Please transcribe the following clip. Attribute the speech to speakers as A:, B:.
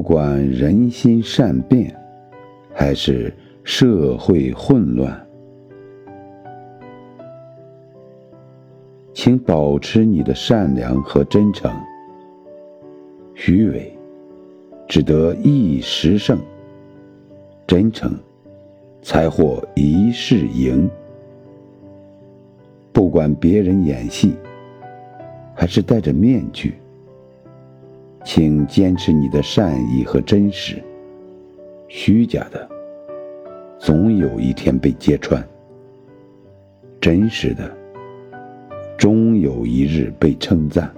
A: 不管人心善变，还是社会混乱，请保持你的善良和真诚。虚伪只得一时胜，真诚才获一世赢。不管别人演戏，还是戴着面具，请坚持你的善意和真实。虚假的，总有一天被揭穿；真实的，终有一日被称赞。